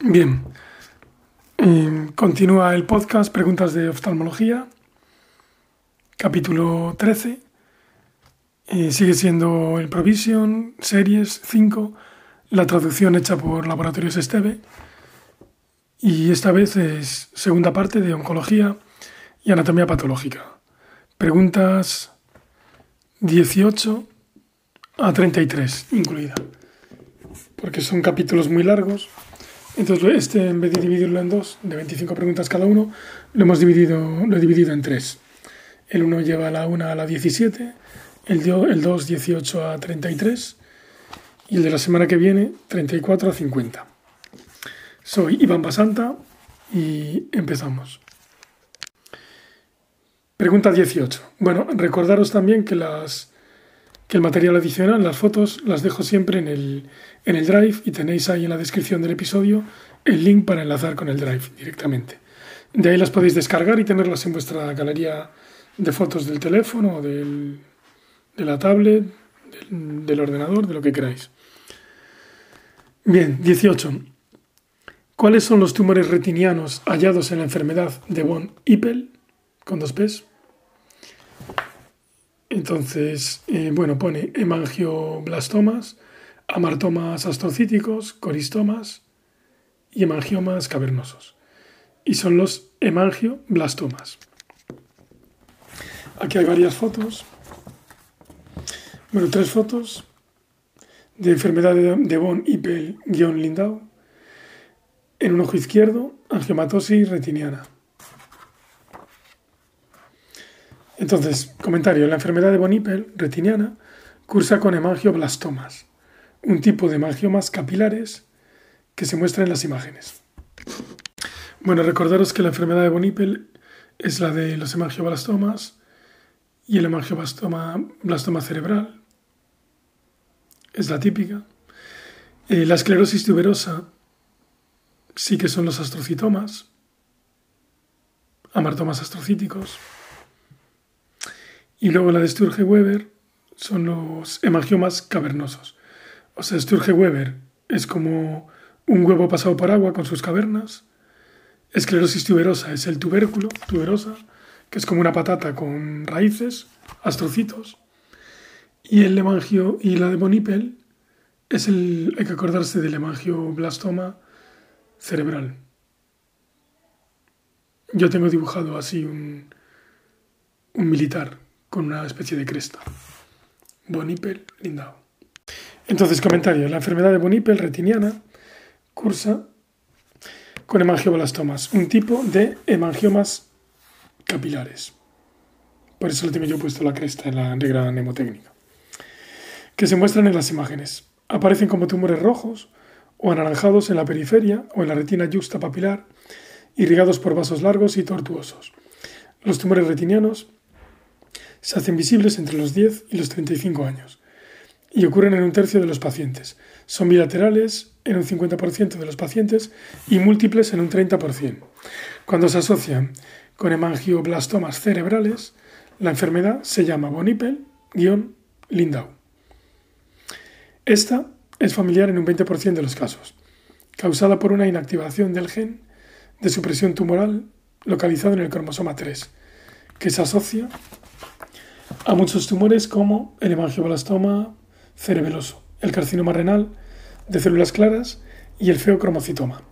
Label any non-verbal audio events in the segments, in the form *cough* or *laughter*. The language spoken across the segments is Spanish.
Bien, continúa el podcast Preguntas de Oftalmología, capítulo 13. Eh, sigue siendo el Provision, Series 5, la traducción hecha por Laboratorios Esteve. Y esta vez es segunda parte de Oncología y Anatomía Patológica. Preguntas 18 a 33 incluida. Porque son capítulos muy largos entonces, este, en vez de dividirlo en dos, de 25 preguntas cada uno, lo hemos dividido, lo he dividido en tres. El uno lleva la 1 a la 17, el, el 2, 18 a 33, y el de la semana que viene, 34 a 50. Soy Iván Basanta y empezamos. Pregunta 18. Bueno, recordaros también que las que el material adicional, las fotos, las dejo siempre en el, en el Drive y tenéis ahí en la descripción del episodio el link para enlazar con el Drive directamente. De ahí las podéis descargar y tenerlas en vuestra galería de fotos del teléfono del, de la tablet, del, del ordenador, de lo que queráis. Bien, 18. ¿Cuáles son los tumores retinianos hallados en la enfermedad de von Hippel con dos P's? Entonces, eh, bueno, pone hemangioblastomas, amartomas astrocíticos, coristomas y hemangiomas cavernosos. Y son los hemangioblastomas. Aquí hay varias fotos. Bueno, tres fotos de enfermedad de von Hippel-Lindau. En un ojo izquierdo, angiomatosis retiniana. Entonces, comentario. La enfermedad de Bonipel, retiniana, cursa con hemangioblastomas, un tipo de hemangiomas capilares que se muestra en las imágenes. Bueno, recordaros que la enfermedad de Bonipel es la de los hemangioblastomas y el hemangioblastoma blastoma cerebral. Es la típica. Eh, la esclerosis tuberosa sí que son los astrocitomas, amartomas astrocíticos. Y luego la de Sturge-Weber son los hemangiomas cavernosos. O sea, Sturge-Weber es como un huevo pasado por agua con sus cavernas. Esclerosis tuberosa es el tubérculo, tuberosa, que es como una patata con raíces, astrocitos. Y el hemangio y la de Bonipel es el, hay que acordarse del hemangioblastoma cerebral. Yo tengo dibujado así un, un militar con una especie de cresta. Bonipel Lindau. Entonces, comentario. La enfermedad de Bonipel retiniana cursa con hemangioblastomas, un tipo de hemangiomas capilares. Por eso le tengo yo puesto la cresta en la regla mnemotécnica. Que se muestran en las imágenes. Aparecen como tumores rojos o anaranjados en la periferia o en la retina papilar, irrigados por vasos largos y tortuosos. Los tumores retinianos se hacen visibles entre los 10 y los 35 años y ocurren en un tercio de los pacientes. Son bilaterales en un 50% de los pacientes y múltiples en un 30%. Cuando se asocian con hemangioblastomas cerebrales, la enfermedad se llama Bonipel-Lindau. Esta es familiar en un 20% de los casos, causada por una inactivación del gen de supresión tumoral localizado en el cromosoma 3, que se asocia a muchos tumores como el hemangioblastoma cerebeloso, el carcinoma renal de células claras y el feocromocitoma.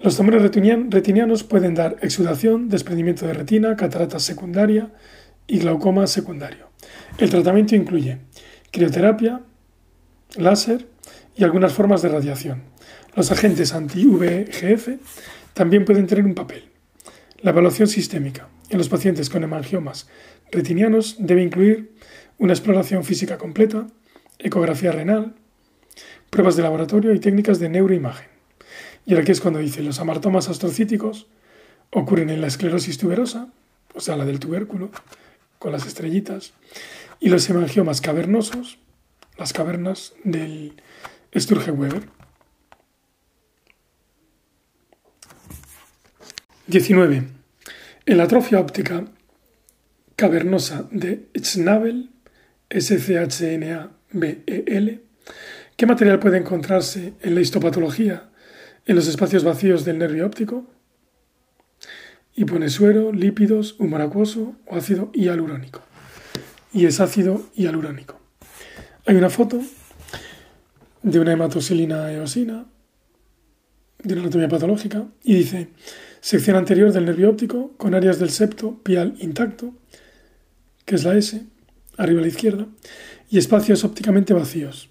Los tumores retinianos pueden dar exudación, desprendimiento de retina, catarata secundaria y glaucoma secundario. El tratamiento incluye crioterapia, láser y algunas formas de radiación. Los agentes anti-VEGF también pueden tener un papel. La evaluación sistémica en los pacientes con hemangiomas retinianos debe incluir una exploración física completa, ecografía renal, pruebas de laboratorio y técnicas de neuroimagen. Y aquí es cuando dice los amartomas astrocíticos ocurren en la esclerosis tuberosa, o sea, la del tubérculo, con las estrellitas, y los hemangiomas cavernosos, las cavernas del Sturge-Weber. 19. En la atrofia óptica cavernosa de Schnabel, SCHNA-BEL, ¿qué material puede encontrarse en la histopatología en los espacios vacíos del nervio óptico y pone suero, lípidos, humor acuoso o ácido hialurónico. Y es ácido hialurónico. Hay una foto de una hematosilina eosina, de una anatomía patológica, y dice sección anterior del nervio óptico con áreas del septo pial intacto, que es la S, arriba a la izquierda, y espacios ópticamente vacíos,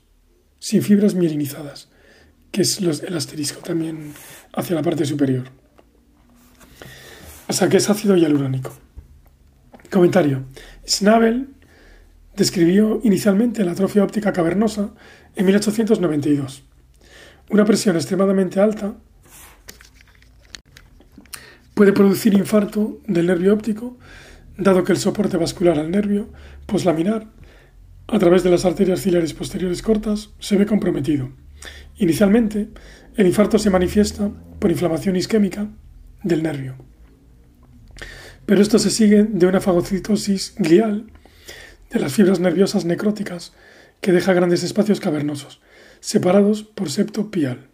sin fibras mielinizadas, que es el asterisco también hacia la parte superior. O sea que es ácido hialurónico. Comentario. Schnabel describió inicialmente la atrofia óptica cavernosa en 1892. Una presión extremadamente alta puede producir infarto del nervio óptico, dado que el soporte vascular al nervio poslaminar a través de las arterias ciliares posteriores cortas se ve comprometido. Inicialmente, el infarto se manifiesta por inflamación isquémica del nervio. Pero esto se sigue de una fagocitosis glial de las fibras nerviosas necróticas que deja grandes espacios cavernosos, separados por septo pial.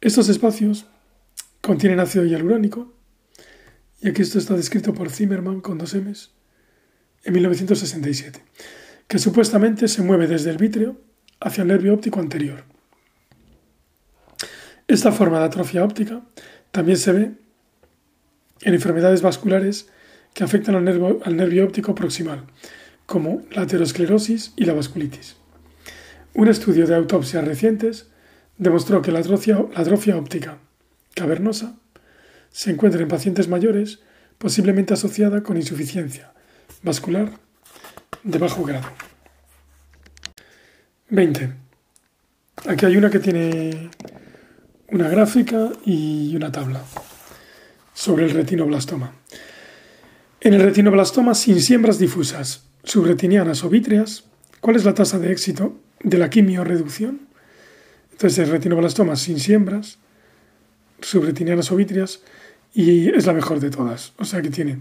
Estos espacios contienen ácido hialurónico, y aquí esto está descrito por Zimmerman con dos M's en 1967, que supuestamente se mueve desde el vítreo hacia el nervio óptico anterior. Esta forma de atrofia óptica también se ve en enfermedades vasculares que afectan al nervio, óptico proximal, como la aterosclerosis y la vasculitis. Un estudio de autopsias recientes demostró que la atrofia óptica cavernosa se encuentra en pacientes mayores posiblemente asociada con insuficiencia vascular de bajo grado. 20. Aquí hay una que tiene una gráfica y una tabla sobre el retinoblastoma. En el retinoblastoma sin siembras difusas, subretinianas o vítreas, ¿cuál es la tasa de éxito de la quimio-reducción? Entonces, el retinoblastoma sin siembras, subretinianas o vítreas, y es la mejor de todas. O sea que tiene,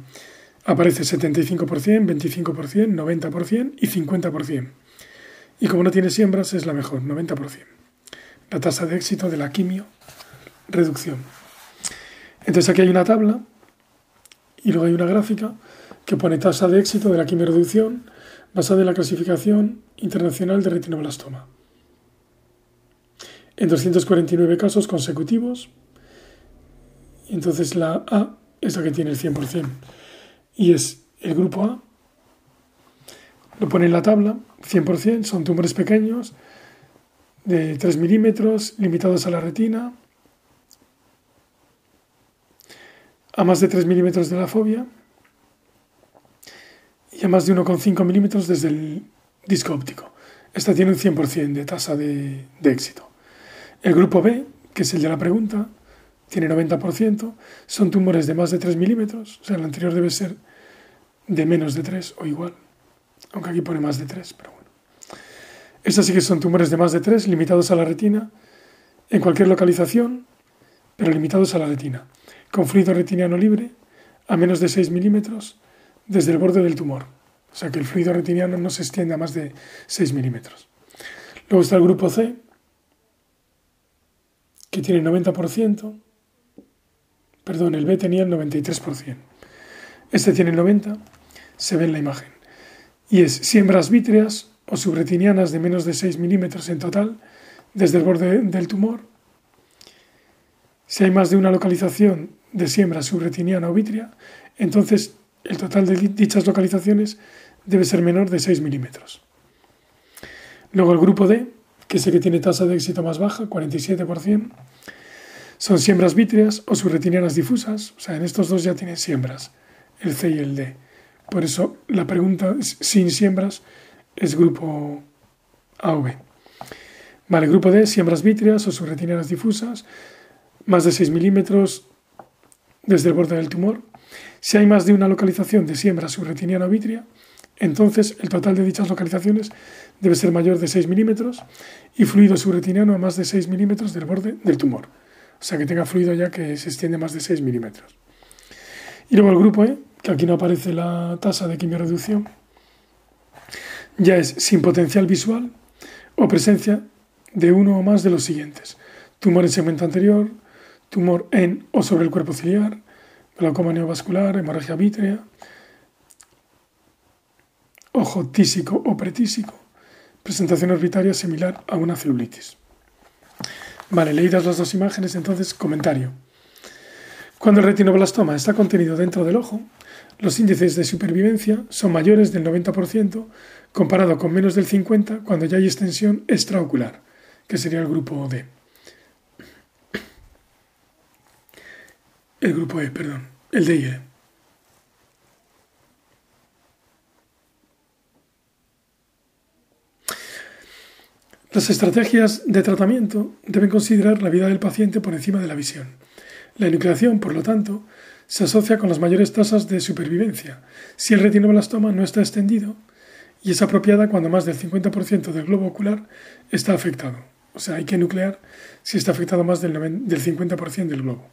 aparece 75%, 25%, 90% y 50%. Y como no tiene siembras, es la mejor, 90%. La tasa de éxito de la quimio, reducción. Entonces aquí hay una tabla y luego hay una gráfica que pone tasa de éxito de la quimioreducción basada en la clasificación internacional de retinoblastoma. En 249 casos consecutivos, entonces la A es la que tiene el 100%, y es el grupo A, lo pone en la tabla, 100%, son tumores pequeños de 3 milímetros, limitados a la retina, a más de 3 milímetros de la fobia y a más de 1,5 milímetros desde el disco óptico. Esta tiene un 100% de tasa de, éxito. El grupo B, que es el de la pregunta, tiene 90%. Son tumores de más de 3 milímetros. O sea, el anterior debe ser de menos de 3 o igual. Aunque aquí pone más de 3, pero bueno. Estas sí que son tumores de más de 3, limitados a la retina, en cualquier localización, pero limitados a la retina con fluido retiniano libre a menos de 6 milímetros desde el borde del tumor. O sea que el fluido retiniano no se extiende a más de 6 milímetros. Luego está el grupo C, que tiene el 90%. Perdón, el B tenía el 93%. Este tiene el 90%, se ve en la imagen. Y es siembras vítreas o subretinianas de menos de 6 milímetros en total desde el borde del tumor. Si hay más de una localización de siembra subretiniana o vítrea, entonces el total de dichas localizaciones debe ser menor de 6 milímetros. Luego el grupo D, que es el que tiene tasa de éxito más baja, 47%, son siembras vítreas o subretinianas difusas, o sea, en estos dos ya tienen siembras, el C y el D. Por eso la pregunta sin siembras es grupo A o B. Vale, grupo D, siembras vítreas o subretinianas difusas, más de 6 milímetros, desde el borde del tumor. Si hay más de una localización de siembra subretiniana o vitria, entonces el total de dichas localizaciones debe ser mayor de 6 milímetros y fluido subretiniano a más de 6 milímetros del borde del tumor. O sea que tenga fluido ya que se extiende más de 6 milímetros. Y luego el grupo E, que aquí no aparece la tasa de quimioreducción, ya es sin potencial visual o presencia de uno o más de los siguientes. tumor en segmento anterior, tumor en o sobre el cuerpo ciliar, glaucoma neovascular, hemorragia vítrea, ojo tísico o pretísico, presentación orbitaria similar a una celulitis. Vale, leídas las dos imágenes, entonces comentario. Cuando el retinoblastoma está contenido dentro del ojo, los índices de supervivencia son mayores del 90% comparado con menos del 50% cuando ya hay extensión extraocular, que sería el grupo D. El grupo E, perdón, el D E. Las estrategias de tratamiento deben considerar la vida del paciente por encima de la visión. La enucleación, por lo tanto, se asocia con las mayores tasas de supervivencia si el retinoblastoma no está extendido y es apropiada cuando más del 50% del globo ocular está afectado. O sea, hay que nuclear si está afectado más del, 50% del globo.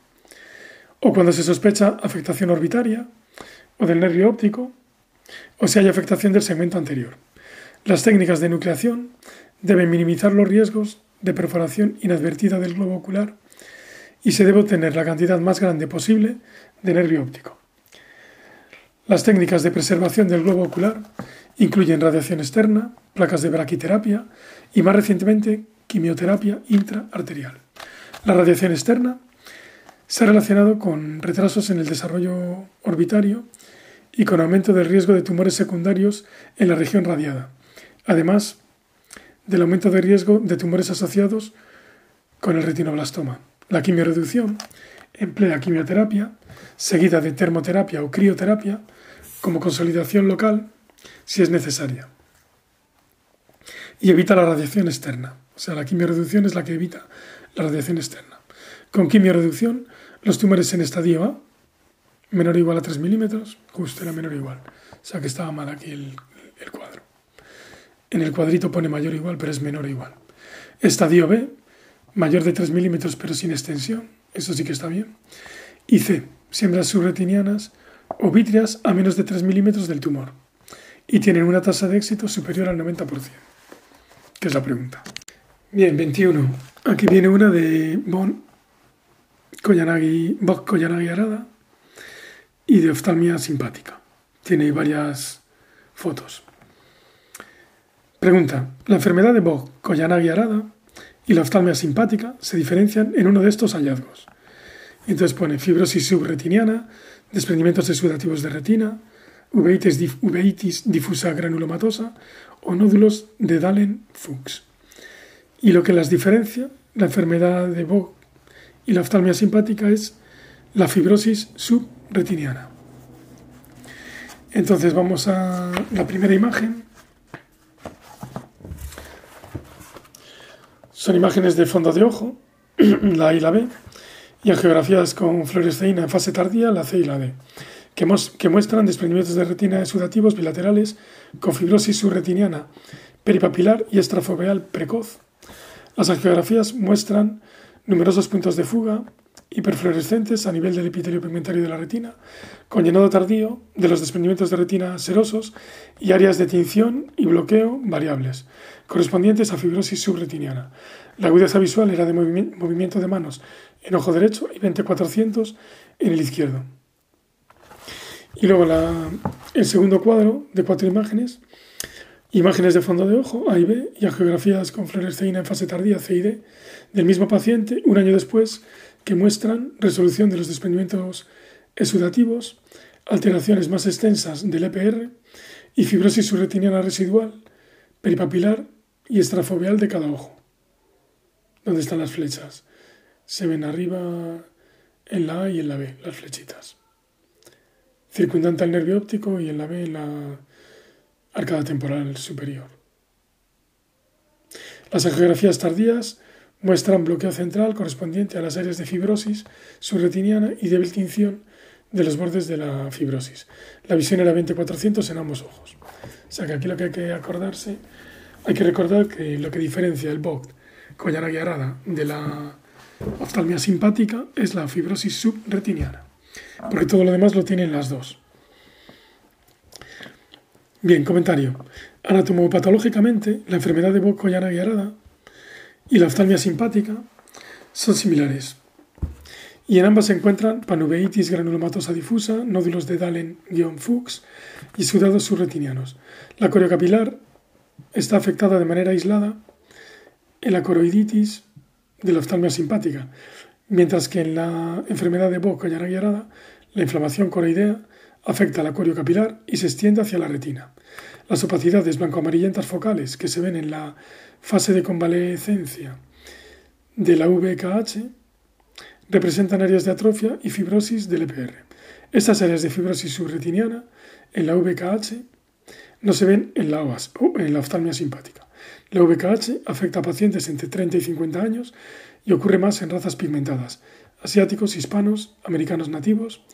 O cuando se sospecha afectación orbitaria o del nervio óptico o si hay afectación del segmento anterior. Las técnicas de nucleación deben minimizar los riesgos de perforación inadvertida del globo ocular y se debe obtener la cantidad más grande posible de nervio óptico. Las técnicas de preservación del globo ocular incluyen radiación externa, placas de braquiterapia y más recientemente quimioterapia intraarterial. La radiación externa se ha relacionado con retrasos en el desarrollo orbitario y con aumento del riesgo de tumores secundarios en la región radiada, además del aumento de riesgo de tumores asociados con el retinoblastoma. La quimioreducción emplea quimioterapia, seguida de termoterapia o crioterapia, como consolidación local si es necesaria. Y evita la radiación externa. O sea, la quimioreducción es la que evita la radiación externa. Con quimioreducción, los tumores en estadio A, menor o igual a 3 milímetros, justo era menor o igual. O sea que estaba mal aquí el, el cuadro. En el cuadrito pone mayor o igual, pero es menor o igual. Estadio B, mayor de 3 milímetros pero sin extensión, eso sí que está bien. Y C, siembras subretinianas o vítreas a menos de 3 milímetros del tumor y tienen una tasa de éxito superior al 90%, que es la pregunta. Bien, 21. Aquí viene una de Bon Koyanagi, Koyanagi Arada y de oftalmia simpática. Tiene varias fotos. Pregunta. La enfermedad de Bok Koyanagi Arada y la oftalmia simpática se diferencian en uno de estos hallazgos. Entonces pone fibrosis subretiniana, desprendimientos exudativos de retina, uveitis, difusa granulomatosa o nódulos de Dahlen-Fuchs. Y lo que las diferencia, la enfermedad de Bock y la oftalmia simpática, es la fibrosis subretiniana. Entonces vamos a la primera imagen Son imágenes de fondo de ojo, *clears throat* la A y la B, y angiografías con fluoresceína en fase tardía, la C y la D, que, muestran desprendimientos de retina exudativos bilaterales con fibrosis subretiniana, peripapilar y extrafoveal precoz. Las angiografías muestran numerosos puntos de fuga hiperfluorescentes a nivel del epitelio pigmentario de la retina, con llenado tardío de los desprendimientos de retina serosos y áreas de tinción y bloqueo variables, correspondientes a fibrosis subretiniana. La agudeza visual era de movimiento de manos en ojo derecho y 2400 en el izquierdo. Y luego el segundo cuadro de cuatro imágenes, imágenes de fondo de ojo, A y B, y angiografías con fluoresceína en fase tardía, C y D, del mismo paciente un año después, que muestran resolución de los desprendimientos exudativos, alteraciones más extensas del EPR y fibrosis subretiniana residual, peripapilar y extrafoveal de cada ojo. ¿Dónde están las flechas? Se ven arriba en la A y en la B, las flechitas. Circundante al nervio óptico y en la B en la arcada temporal superior. Las angiografías tardías muestran bloqueo central correspondiente a las áreas de fibrosis subretiniana y débil tinción de los bordes de la fibrosis. La visión era 2400 en ambos ojos. O sea que aquí lo que hay que acordarse hay que recordar que lo que diferencia el BOC Koyanagi arada de la oftalmia simpática es la fibrosis subretiniana, porque todo lo demás lo tienen las dos. Bien, comentario. Anatomopatológicamente, la enfermedad de BOC Koyanagi arada y la oftalmia simpática son similares. Y en ambas se encuentran panuveitis granulomatosa difusa, nódulos de Dalen-Fuchs y sudados subretinianos. La coriocapilar está afectada de manera aislada en la coroiditis de la oftalmia simpática, mientras que en la enfermedad de boca y la inflamación coroidea afecta la coriocapilar y se extiende hacia la retina. Las opacidades blanco-amarillentas focales que se ven en la fase de convalecencia de la VKH representan áreas de atrofia y fibrosis del EPR. Estas áreas de fibrosis subretiniana en la VKH no se ven en la OAS o en la oftalmia simpática. La VKH afecta a pacientes entre 30 y 50 años y ocurre más en razas pigmentadas, asiáticos, hispanos, americanos nativos.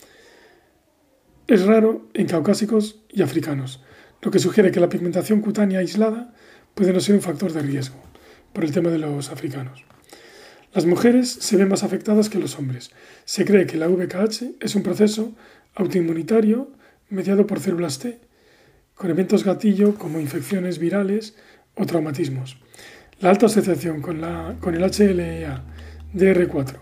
Es raro en caucásicos y africanos, lo que sugiere que la pigmentación cutánea aislada puede no ser un factor de riesgo por el tema de los africanos. Las mujeres se ven más afectadas que los hombres. Se cree que la VKH es un proceso autoinmunitario mediado por células T, con eventos gatillo como infecciones virales o traumatismos. La alta asociación con, la, con el HLA DR4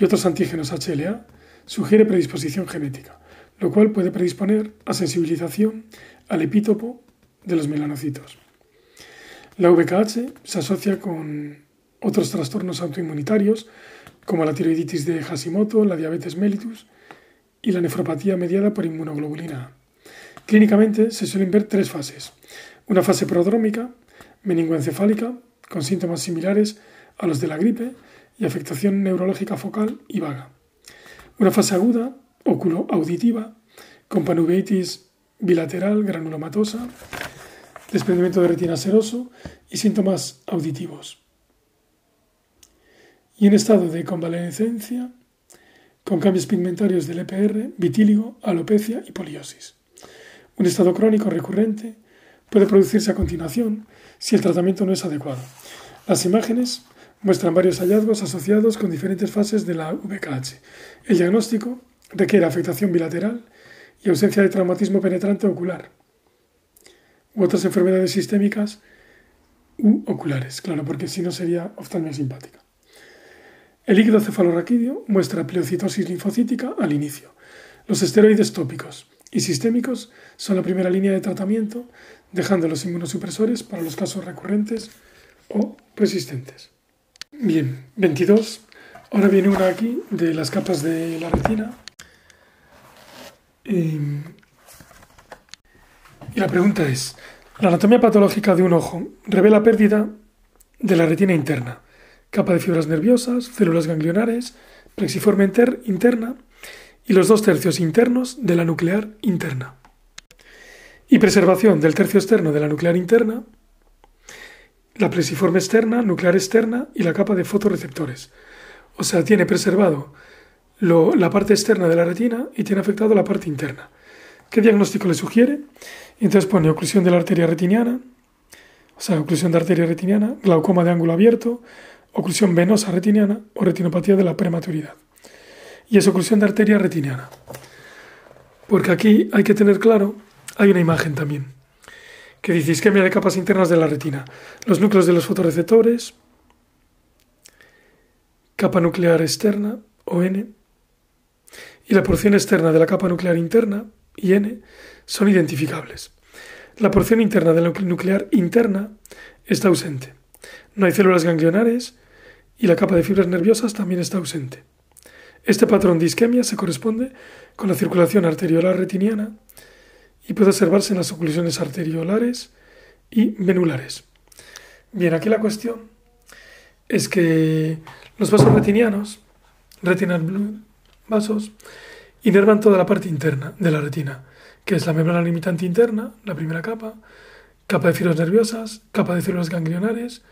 y otros antígenos HLA sugiere predisposición genética, lo cual puede predisponer a sensibilización al epítopo de los melanocitos. La VKH se asocia con otros trastornos autoinmunitarios como la tiroiditis de Hashimoto, la diabetes mellitus y la nefropatía mediada por inmunoglobulina. Clínicamente se suelen ver tres fases. Una fase prodrómica, meningoencefálica, con síntomas similares a los de la gripe y afectación neurológica focal y vaga. Una fase aguda, óculo-auditiva, con panuveitis bilateral granulomatosa, desprendimiento de retina seroso y síntomas auditivos y en estado de convalescencia con cambios pigmentarios del EPR, vitíligo, alopecia y poliosis. Un estado crónico recurrente puede producirse a continuación si el tratamiento no es adecuado. Las imágenes muestran varios hallazgos asociados con diferentes fases de la VKH. El diagnóstico requiere afectación bilateral y ausencia de traumatismo penetrante ocular u otras enfermedades sistémicas u oculares, claro, porque si no sería oftalmia simpática. El líquido cefalorraquídeo muestra pleocitosis linfocítica al inicio. Los esteroides tópicos y sistémicos son la primera línea de tratamiento, dejando los inmunosupresores para los casos recurrentes o persistentes. Bien, 22. Ahora viene una aquí de las capas de la retina. Y, la pregunta es, ¿la anatomía patológica de un ojo revela pérdida de la retina interna? capa de fibras nerviosas, células ganglionares, plexiforme interna y los dos tercios internos de la nuclear interna. Y preservación del tercio externo de la nuclear interna, la plexiforme externa, nuclear externa y la capa de fotorreceptores. O sea, tiene preservado la parte externa de la retina y tiene afectado la parte interna. ¿Qué diagnóstico le sugiere? Entonces pone oclusión de la arteria retiniana, o sea, oclusión de arteria retiniana, glaucoma de ángulo abierto, oclusión venosa retiniana o retinopatía de la prematuridad. Y es oclusión de arteria retiniana. Porque aquí hay que tener claro, hay una imagen también, que dice isquemia de capas internas de la retina. Los núcleos de los fotorreceptores, capa nuclear externa, o N, y la porción externa de la capa nuclear interna, y N, son identificables. La porción interna de la nuclear interna está ausente. No hay células ganglionares y la capa de fibras nerviosas también está ausente. Este patrón de isquemia se corresponde con la circulación arteriolar retiniana y puede observarse en las oclusiones arteriolares y venulares. Bien, aquí la cuestión es que los vasos retinianos, retinal vasos, inervan toda la parte interna de la retina, que es la membrana limitante interna, la primera capa, capa de fibras nerviosas, capa de células ganglionares,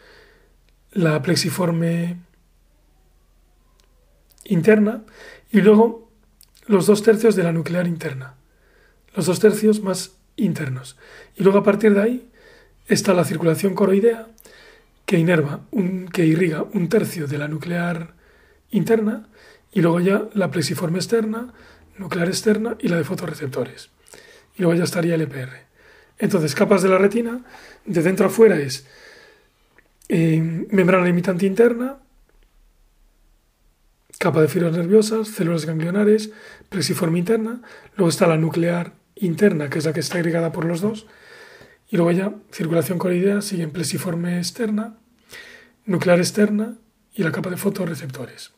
la plexiforme interna y luego los dos tercios de la nuclear interna, los dos tercios más internos. Y luego a partir de ahí está la circulación coroidea que inerva, un, que irriga un tercio de la nuclear interna y luego ya la plexiforme externa, nuclear externa y la de fotorreceptores. Y luego ya estaría el EPR. Entonces, capas de la retina, de dentro a fuera es membrana limitante interna, capa de fibras nerviosas, células ganglionares, plexiforme interna, luego está la nuclear interna, que es la que está agregada por los dos, y luego ya circulación coroidea, siguen plexiforme externa, nuclear externa y la capa de fotorreceptores.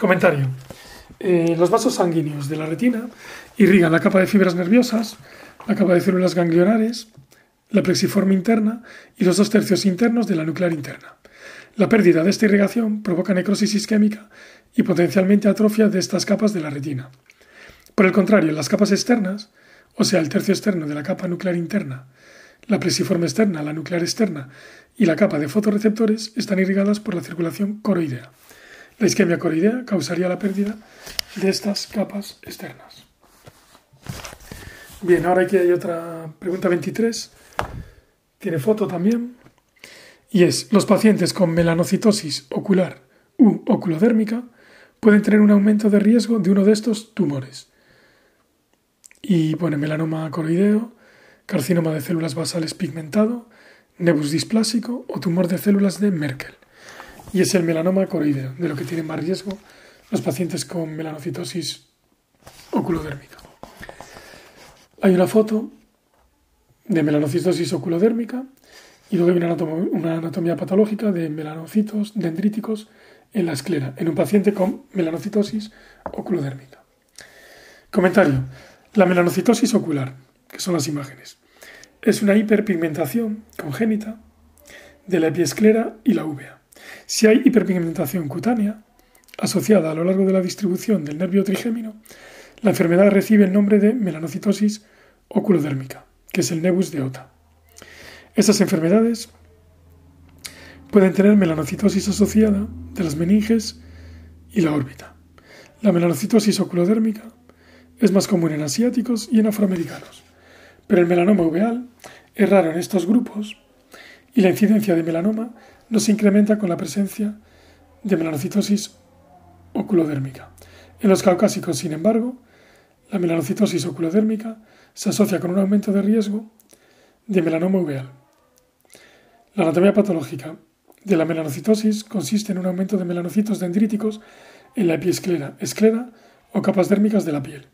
Comentario. Eh, los vasos sanguíneos de la retina irrigan la capa de fibras nerviosas, la capa de células ganglionares, la plexiforme interna y los dos tercios internos de la nuclear interna. La pérdida de esta irrigación provoca necrosis isquémica y potencialmente atrofia de estas capas de la retina. Por el contrario, las capas externas, o sea, el tercio externo de la capa nuclear interna, la plexiforme externa, la nuclear externa y la capa de fotorreceptores están irrigadas por la circulación coroidea. La isquemia coroidea causaría la pérdida de estas capas externas. Bien, ahora aquí hay otra pregunta 23. Tiene foto también. Y es, los pacientes con melanocitosis ocular u oculodérmica pueden tener un aumento de riesgo de uno de estos tumores. Y pone melanoma coroideo, carcinoma de células basales pigmentado, nebus displásico o tumor de células de Merkel. Y es el melanoma coroideo, de lo que tienen más riesgo los pacientes con melanocitosis oculodérmica. Hay una foto de melanocitosis oculodérmica y luego hay una anatomía, patológica de melanocitos dendríticos en la esclera, en un paciente con melanocitosis oculodérmica. Comentario. La melanocitosis ocular, que son las imágenes, es una hiperpigmentación congénita de la epiesclera y la uvea. Si hay hiperpigmentación cutánea, asociada a lo largo de la distribución del nervio trigémino, la enfermedad recibe el nombre de melanocitosis oculodérmica, que es el nebus de Ota. Estas enfermedades pueden tener melanocitosis asociada de las meninges y la órbita. La melanocitosis oculodérmica es más común en asiáticos y en afroamericanos, pero el melanoma uveal es raro en estos grupos y la incidencia de melanoma no se incrementa con la presencia de melanocitosis oculodérmica. En los caucásicos, sin embargo, la melanocitosis oculodérmica se asocia con un aumento de riesgo de melanoma uveal. La anatomía patológica de la melanocitosis consiste en un aumento de melanocitos dendríticos en la epiesclera, esclera o capas dérmicas de la piel.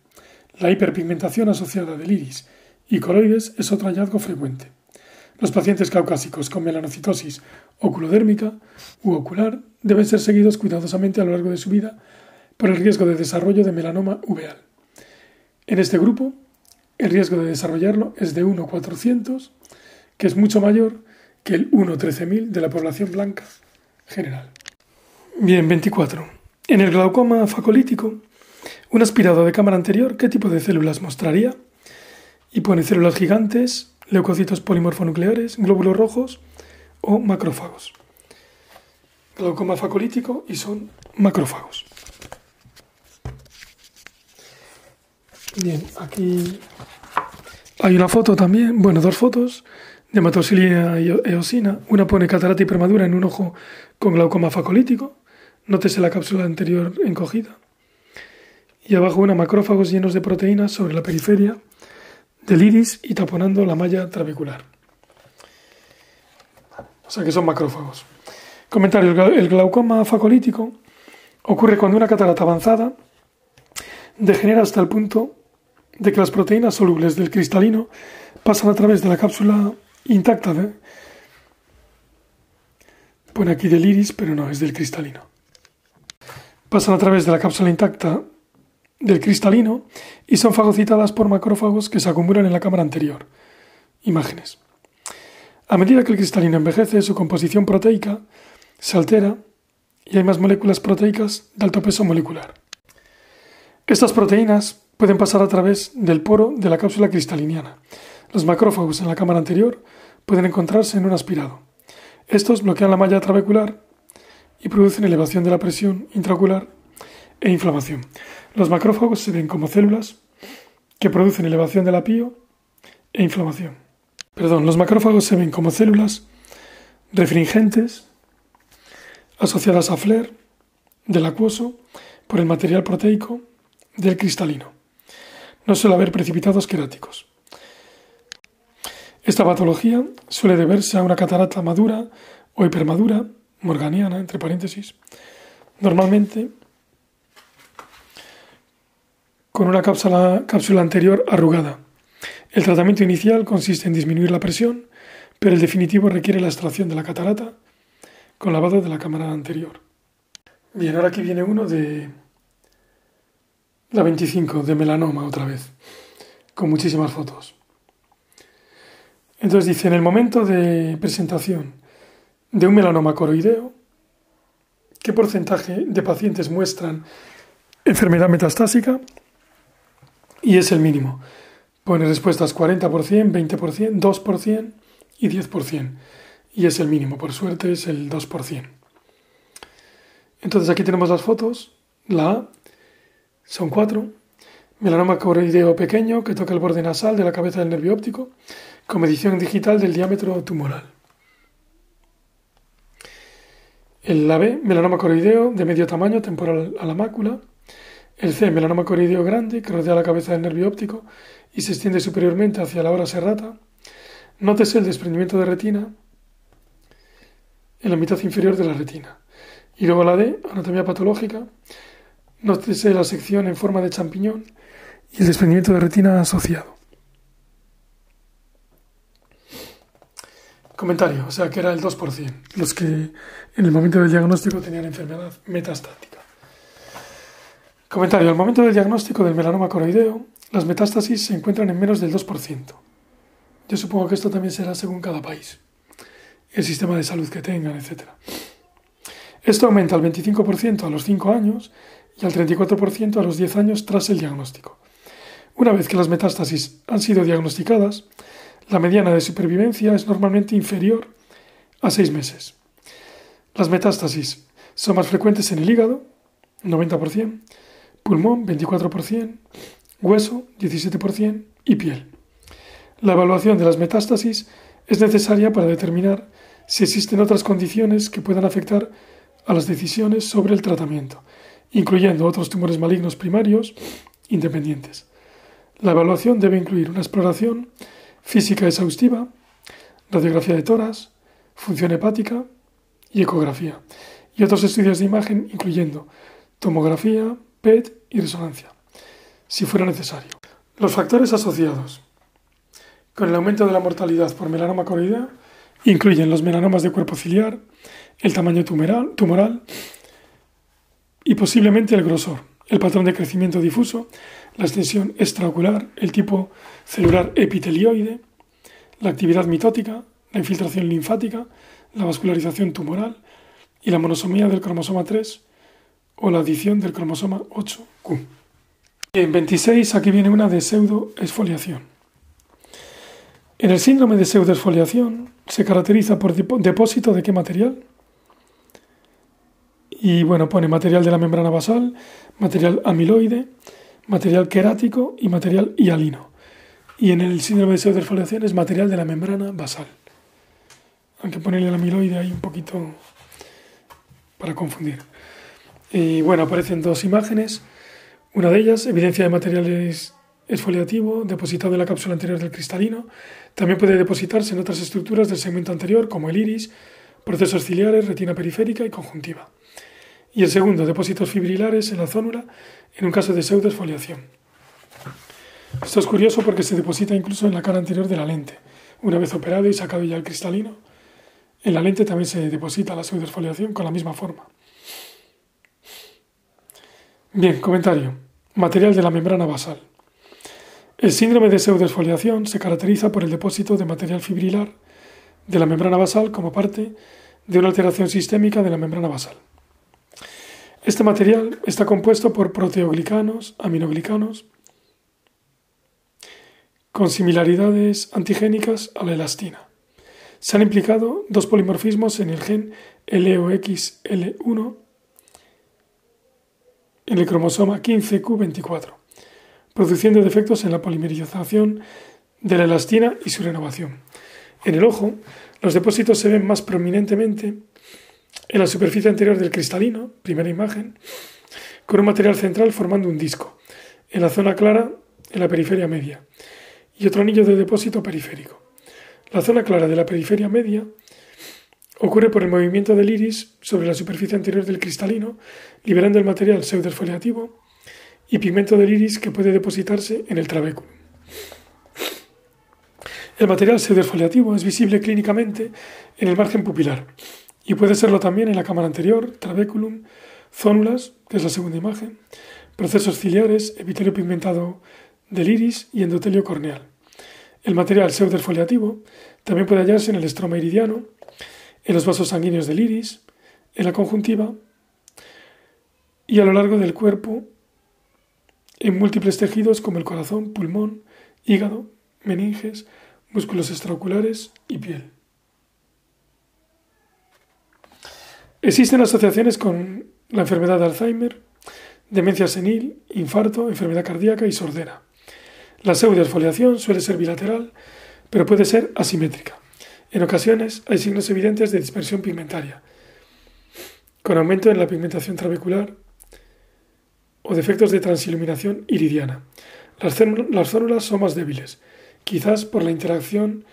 La hiperpigmentación asociada del iris y coloides es otro hallazgo frecuente. Los pacientes caucásicos con melanocitosis oculodérmica u ocular deben ser seguidos cuidadosamente a lo largo de su vida por el riesgo de desarrollo de melanoma uveal. En este grupo, el riesgo de desarrollarlo es de 1,400, que es mucho mayor que el 1,13.000 de la población blanca general. Bien, 24. En el glaucoma facolítico, un aspirado de cámara anterior, ¿qué tipo de células mostraría? Y pone células gigantes, leucocitos polimorfonucleares, glóbulos rojos o macrófagos. Glaucoma facolítico y son macrófagos. Bien, aquí hay una foto también, bueno, dos fotos de hematosilia eosina. Una pone catarata hipermadura en un ojo con glaucoma facolítico. Nótese la cápsula anterior encogida. Y abajo una macrófagos llenos de proteínas sobre la periferia del iris y taponando la malla trabecular. O sea que son macrófagos. Comentario: el glaucoma facolítico ocurre cuando una catarata avanzada degenera hasta el punto de que las proteínas solubles del cristalino pasan a través de la cápsula intacta de... Pone aquí del iris, pero no, es del cristalino. Pasan a través de la cápsula intacta del cristalino y son fagocitadas por macrófagos que se acumulan en la cámara anterior. Imágenes. A medida que el cristalino envejece, su composición proteica se altera y hay más moléculas proteicas de alto peso molecular. Estas proteínas pueden pasar a través del poro de la cápsula cristaliniana. Los macrófagos en la cámara anterior pueden encontrarse en un aspirado. Estos bloquean la malla trabecular y producen elevación de la presión intraocular e inflamación. Los macrófagos se ven como células que producen elevación de la e inflamación. Perdón, los macrófagos se ven como células refringentes asociadas a FLER del acuoso por el material proteico del cristalino no suele haber precipitados queráticos. Esta patología suele deberse a una catarata madura o hipermadura, morganiana, entre paréntesis, normalmente con una cápsula, cápsula anterior arrugada. El tratamiento inicial consiste en disminuir la presión, pero el definitivo requiere la extracción de la catarata con lavado de la cámara anterior. Bien, ahora aquí viene uno de la 25, de melanoma otra vez, con muchísimas fotos. Entonces dice, en el momento de presentación de un melanoma coroideo, ¿qué porcentaje de pacientes muestran enfermedad metastásica? Y es el mínimo. Pone respuestas 40%, 20%, 2% y 10%. Y es el mínimo, por suerte es el 2%. Entonces aquí tenemos las fotos. La A son cuatro. Melanoma coroideo pequeño que toca el borde nasal de la cabeza del nervio óptico con medición digital del diámetro tumoral. El la B, melanoma coroideo de medio tamaño temporal a la mácula. El C, melanoma coroideo grande que rodea la cabeza del nervio óptico y se extiende superiormente hacia la hora serrata. Nótese el desprendimiento de retina en la mitad inferior de la retina. Y luego la D, anatomía patológica. Nótese la sección en forma de champiñón y el desprendimiento de retina asociado. Comentario, o sea que era el 2%, los que en el momento del diagnóstico tenían enfermedad metastática. Comentario, al momento del diagnóstico del melanoma coroideo, las metástasis se encuentran en menos del 2%. Yo supongo que esto también será según cada país, el sistema de salud que tengan, etc. Esto aumenta al 25% a los 5 años y al 34% a los 10 años tras el diagnóstico. Una vez que las metástasis han sido diagnosticadas, la mediana de supervivencia es normalmente inferior a 6 meses. Las metástasis son más frecuentes en el hígado, 90%, pulmón, 24%, hueso, 17% y piel. La evaluación de las metástasis es necesaria para determinar si existen otras condiciones que puedan afectar a las decisiones sobre el tratamiento, incluyendo otros tumores malignos primarios independientes. La evaluación debe incluir una exploración física exhaustiva, radiografía de toras, función hepática y ecografía, y otros estudios de imagen incluyendo tomografía, PET y resonancia, si fuera necesario. Los factores asociados con el aumento de la mortalidad por melanoma coroidea incluyen los melanomas de cuerpo ciliar, el tamaño tumoral, tumoral y posiblemente el grosor, el patrón de crecimiento difuso, la extensión extraocular, el tipo celular epitelioide, la actividad mitótica, la infiltración linfática, la vascularización tumoral y la monosomía del cromosoma 3 o la adición del cromosoma 8Q. en 26 aquí viene una de pseudoesfoliación. En el síndrome de pseudoesfoliación se caracteriza por depósito de qué material? Y bueno, pone material de la membrana basal, material amiloide, material querático y material hialino. Y en el síndrome de pseudoesfoliación es material de la membrana basal. Aunque ponerle el amiloide ahí un poquito para confundir. Y bueno, aparecen dos imágenes. Una de ellas, evidencia de materiales esfoliativo depositado en la cápsula anterior del cristalino. También puede depositarse en otras estructuras del segmento anterior, como el iris, procesos ciliares, retina periférica y conjuntiva. Y el segundo, depósitos fibrilares en la zónula en un caso de pseudoesfoliación. Esto es curioso porque se deposita incluso en la cara anterior de la lente. Una vez operado y sacado ya el cristalino, en la lente también se deposita la pseudoesfoliación con la misma forma. Bien, comentario. Material de la membrana basal. El síndrome de pseudoesfoliación se caracteriza por el depósito de material fibrilar de la membrana basal como parte de una alteración sistémica de la membrana basal. Este material está compuesto por proteoglicanos, aminoglicanos, con similaridades antigénicas a la elastina. Se han implicado dos polimorfismos en el gen LOXL1 en el cromosoma 15q24, produciendo defectos en la polimerización de la elastina y su renovación. En el ojo, los depósitos se ven más prominentemente en la superficie anterior del cristalino, primera imagen, con un material central formando un disco, en la zona clara, en la periferia media, y otro anillo de depósito periférico. La zona clara de la periferia media Ocurre por el movimiento del iris sobre la superficie anterior del cristalino, liberando el material pseudoesfoliativo y pigmento del iris que puede depositarse en el trabéculo. El material pseudoesfoliativo es visible clínicamente en el margen pupilar y puede serlo también en la cámara anterior, trabéculum, zónulas, que es la segunda imagen, procesos ciliares, epitelio pigmentado del iris y endotelio corneal. El material pseudoesfoliativo también puede hallarse en el estroma iridiano, en los vasos sanguíneos del iris, en la conjuntiva y a lo largo del cuerpo en múltiples tejidos como el corazón, pulmón, hígado, meninges, músculos extraoculares y piel. Existen asociaciones con la enfermedad de Alzheimer, demencia senil, infarto, enfermedad cardíaca y sordera. La pseudoesfoliación suele ser bilateral, pero puede ser asimétrica. En ocasiones hay signos evidentes de dispersión pigmentaria, con aumento en la pigmentación trabecular o defectos de transiluminación iridiana. Las, las células son más débiles, quizás por la interacción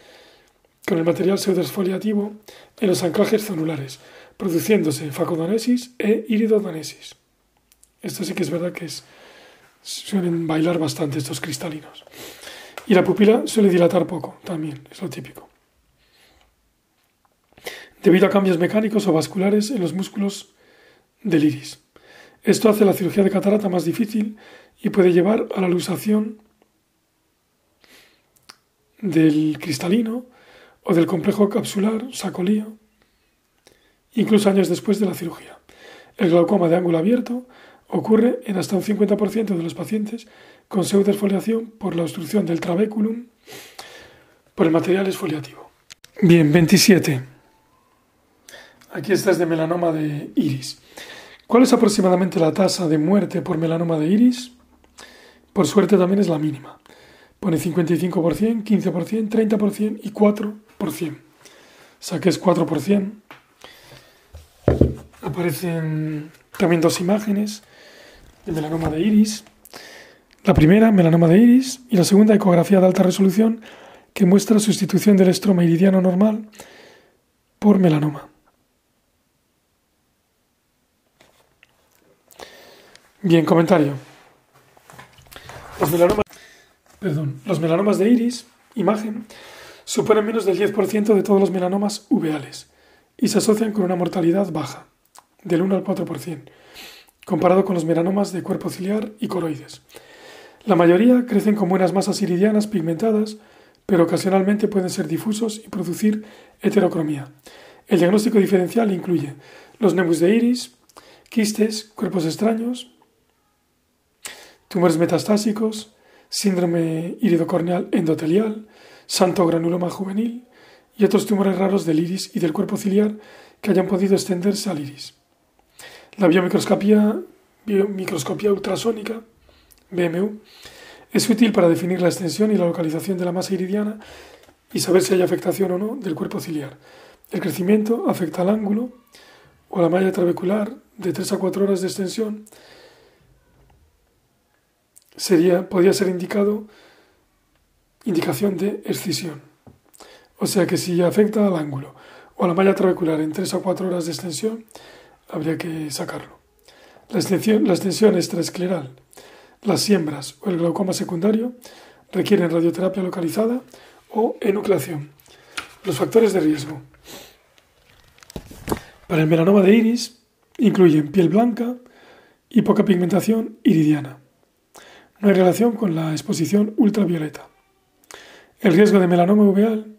con el material pseudoesfoliativo en los anclajes zonulares, produciéndose facodonesis e iridodonesis. Esto sí que es verdad que suelen bailar bastante estos cristalinos. Y la pupila suele dilatar poco, también, es lo típico. Debido a cambios mecánicos o vasculares en los músculos del iris. Esto hace la cirugía de catarata más difícil y puede llevar a la lusación del cristalino o del complejo capsular sacolío, incluso años después de la cirugía. El glaucoma de ángulo abierto ocurre en hasta un 50% de los pacientes con pseudoesfoliación por la obstrucción del trabéculum por el material esfoliativo. Bien, 27. Aquí está es de melanoma de iris. ¿Cuál es aproximadamente la tasa de muerte por melanoma de iris? Por suerte también es la mínima. Pone 55%, 15%, 30% y 4%. O sea que es 4%. Aparecen también dos imágenes de melanoma de iris. La primera, melanoma de iris, y la segunda, ecografía de alta resolución, que muestra sustitución del estroma iridiano normal por melanoma. Bien, comentario. Los melanomas, perdón, los melanomas de iris, imagen, suponen menos del 10% de todos los melanomas uveales y se asocian con una mortalidad baja, del 1 al 4%, comparado con los melanomas de cuerpo ciliar y coroides. La mayoría crecen con buenas masas iridianas pigmentadas, pero ocasionalmente pueden ser difusos y producir heterocromía. El diagnóstico diferencial incluye los nebus de iris, quistes, cuerpos extraños, tumores metastásicos, síndrome iridocorneal endotelial, santo granuloma juvenil y otros tumores raros del iris y del cuerpo ciliar que hayan podido extenderse al iris. La biomicroscopía, biomicroscopía ultrasónica, BMU, es útil para definir la extensión y la localización de la masa iridiana y saber si hay afectación o no del cuerpo ciliar. El crecimiento afecta al ángulo o la malla trabecular de 3 a 4 horas de extensión sería, podría ser indicado indicación de excisión. O sea que si afecta al ángulo o a la malla trabecular en 3 o 4 horas de extensión, habría que sacarlo. La extensión, la extensión extraescleral, las siembras o el glaucoma secundario requieren radioterapia localizada o enucleación. Los factores de riesgo. Para el melanoma de iris incluyen piel blanca y poca pigmentación iridiana. No hay relación con la exposición ultravioleta. El riesgo de melanoma uveal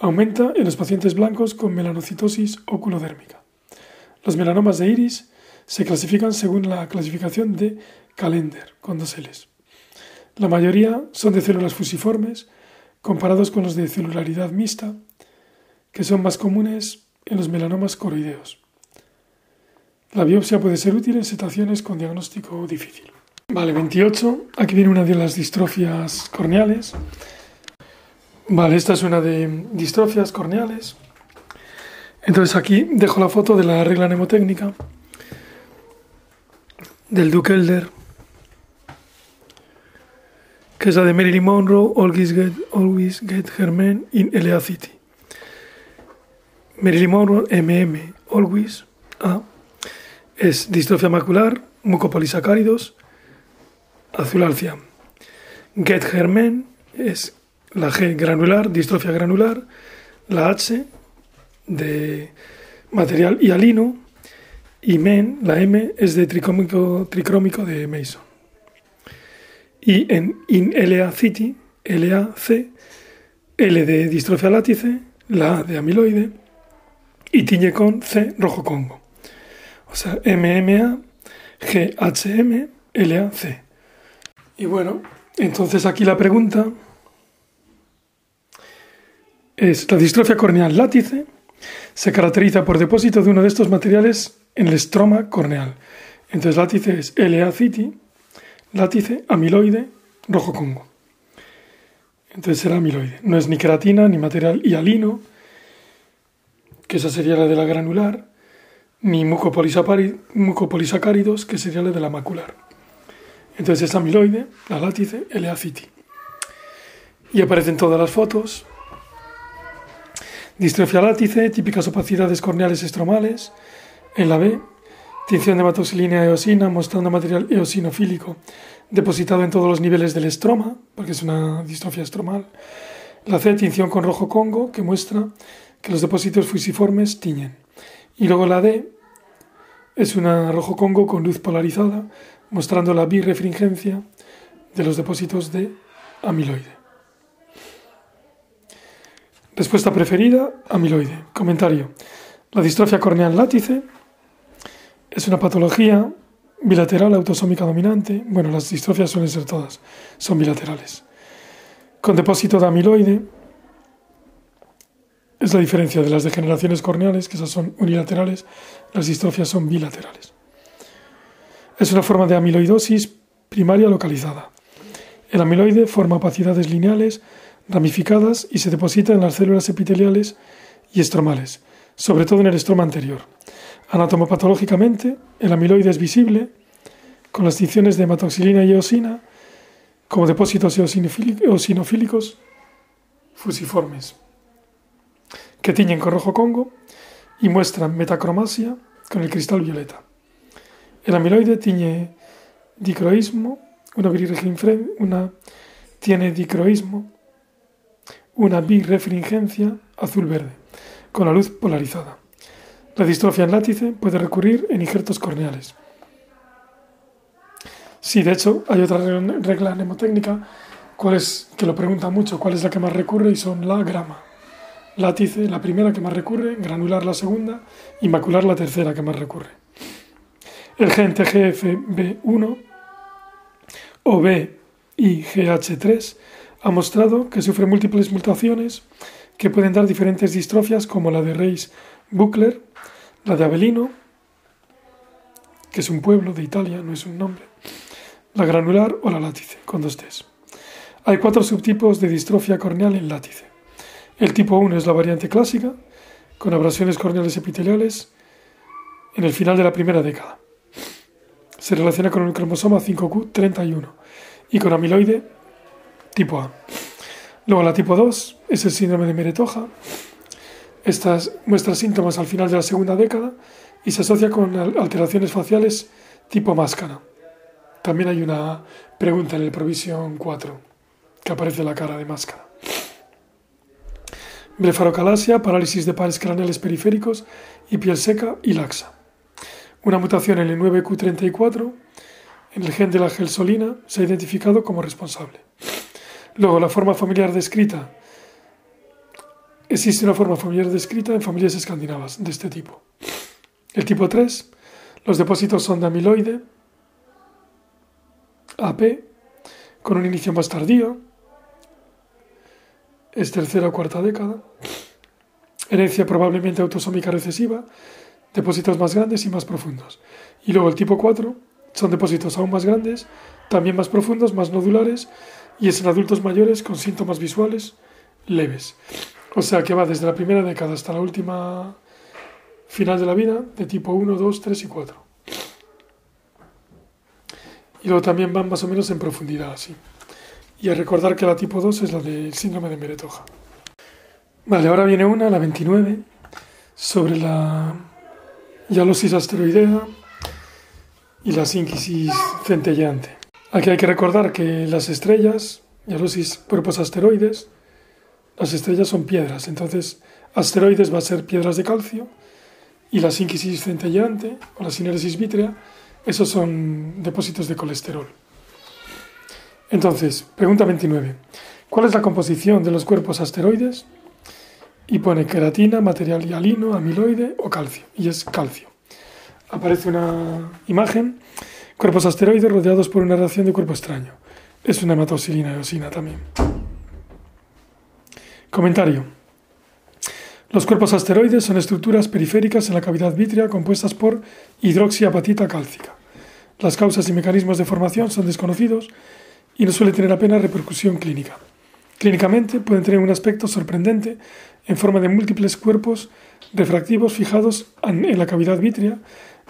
aumenta en los pacientes blancos con melanocitosis oculodérmica. Los melanomas de iris se clasifican según la clasificación de Calender, con dos. La mayoría son de células fusiformes, comparados con los de celularidad mixta, que son más comunes en los melanomas coroideos. La biopsia puede ser útil en situaciones con diagnóstico difícil. Vale, 28. Aquí viene una de las distrofias corneales. Vale, esta es una de distrofias corneales. Entonces aquí dejo la foto de la regla mnemotécnica del Duke Elder, que es la de Marilyn Monroe, Always Get, Always Get Her in Elea City. Marilyn Monroe, MM, Always, A, es distrofia macular, mucopolisacáridos, azul alcia. Get Germen es la G granular, distrofia granular, la H de material hialino y men, la M es de tricrómico de Mason. Y en in LA City, LAC, L de distrofia látice, la A de amiloide y tiñe con C rojo Congo. O sea, MMA, GHM, LAC. Y bueno, entonces aquí la pregunta es, la distrofia corneal látice se caracteriza por depósito de uno de estos materiales en el estroma corneal. Entonces látice es LA-CITI, látice amiloide, rojo Congo. Entonces será amiloide. No es ni queratina ni material hialino, que esa sería la de la granular, ni mucopolisacáridos, que sería la de la macular. Entonces es amiloide, la látice, LA-CITI. Y aparecen todas las fotos. Distrofia látice, típicas opacidades corneales estromales. En la B, tinción de hematoxilina eosina mostrando material eosinofílico depositado en todos los niveles del estroma, porque es una distrofia estromal. La C, tinción con rojo congo, que muestra que los depósitos fusiformes tiñen. Y luego la D es una rojo congo con luz polarizada, mostrando la birefringencia de los depósitos de amiloide. Respuesta preferida, amiloide. Comentario. La distrofia corneal látice es una patología bilateral autosómica dominante. Bueno, las distrofias suelen ser todas, son bilaterales. Con depósito de amiloide es la diferencia de las degeneraciones corneales, que esas son unilaterales, las distrofias son bilaterales. Es una forma de amiloidosis primaria localizada. El amiloide forma opacidades lineales ramificadas y se deposita en las células epiteliales y estromales, sobre todo en el estroma anterior. Anatomopatológicamente, el amiloide es visible con las tinciones de hematoxilina y eosina como depósitos eosinofílicos fusiformes que tiñen con rojo congo y muestran metacromasia con el cristal violeta. El amiloide tiene dicroísmo, una, una tiene dicroísmo, una birefringencia azul-verde, con la luz polarizada. La distrofia en látice puede recurrir en injertos corneales. Sí, de hecho, hay otra regla mnemotécnica cuál es, que lo pregunta mucho, cuál es la que más recurre y son la grama. Látice, la primera que más recurre, granular la segunda y macular la tercera que más recurre. El gen TGFB1 o B y GH3 ha mostrado que sufre múltiples mutaciones que pueden dar diferentes distrofias como la de Reis-Buckler, la de Avelino, que es un pueblo de Italia, no es un nombre, la granular o la látice, con dos. Hay cuatro subtipos de distrofia corneal en látice. El tipo 1 es la variante clásica, con abrasiones corneales epiteliales en el final de la primera década. Se relaciona con el cromosoma 5Q31 y con amiloide tipo A. Luego la tipo 2 es el síndrome de Meretoja. Estas muestra síntomas al final de la segunda década y se asocia con alteraciones faciales tipo máscara. También hay una pregunta en el Provision 4 que aparece la cara de máscara. Blefarocalasia, parálisis de pares craneales periféricos y piel seca y laxa. Una mutación en el 9Q34 en el gen de la gelsolina se ha identificado como responsable. Luego, la forma familiar descrita. Existe una forma familiar descrita en familias escandinavas de este tipo. El tipo 3, los depósitos son de amiloide, AP, con un inicio más tardío, es tercera o cuarta década, herencia probablemente autosómica recesiva, depósitos más grandes y más profundos. Y luego el tipo 4, son depósitos aún más grandes, también más profundos, más nodulares, y es en adultos mayores con síntomas visuales leves. O sea que va desde la primera década hasta la última final de la vida, de tipo 1, 2, 3 y 4. Y luego también van más o menos en profundidad, así. Y a recordar que la tipo 2 es la del síndrome de Meretoja. Vale, ahora viene una, la 29. sobre la yalosis asteroidea y la sínquisis centelleante. Aquí hay que recordar que las estrellas, yalosis cuerpos asteroides, las estrellas son piedras, entonces asteroides va a ser piedras de calcio y la sínquisis centelleante o la sinéresis vítrea, esos son depósitos de colesterol. Entonces, pregunta 29. ¿Cuál es la composición de los cuerpos asteroides? Y pone queratina, material hialino, amiloide o calcio. Y es calcio. Aparece una imagen, cuerpos asteroides rodeados por una reacción de cuerpo extraño. Es una hematoxilina eosina también. Comentario. Los cuerpos asteroides son estructuras periféricas en la cavidad vítrea compuestas por hidroxiapatita cálcica. Las causas y mecanismos de formación son desconocidos y no suele tener apenas repercusión clínica. Clínicamente pueden tener un aspecto sorprendente en forma de múltiples cuerpos refractivos fijados en la cavidad vítrea,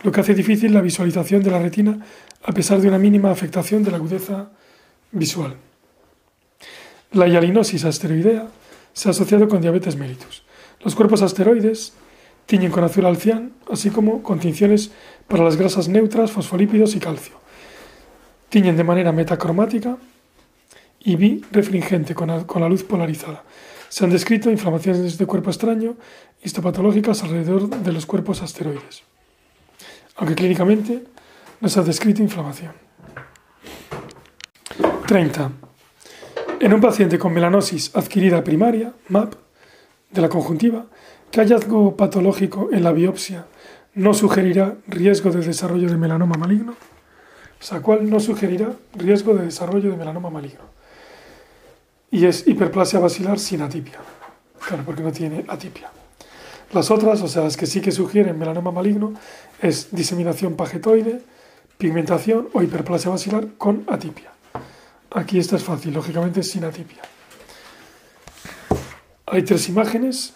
lo que hace difícil la visualización de la retina a pesar de una mínima afectación de la agudeza visual. La hialinosis asteroidea se ha asociado con diabetes mellitus. Los cuerpos asteroides tiñen con azul al cian, así como con tinciones para las grasas neutras, fosfolípidos y calcio. Tiñen de manera metacromática y birefringente con, con la luz polarizada. Se han descrito inflamaciones de cuerpo extraño histopatológicas alrededor de los cuerpos asteroides, aunque clínicamente no se ha descrito inflamación. 30. En un paciente con melanosis adquirida primaria, MAP, de la conjuntiva, ¿qué hallazgo patológico en la biopsia no sugerirá riesgo de desarrollo de melanoma maligno? O sea, ¿cuál no sugerirá riesgo de desarrollo de melanoma maligno? Y es hiperplasia basilar sin atipia. Claro, porque no tiene atipia. Las otras, o sea, las que sí que sugieren melanoma maligno, es diseminación pagetoide, pigmentación o hiperplasia basilar con atipia. Aquí esta es fácil, lógicamente sin atipia. Hay tres imágenes.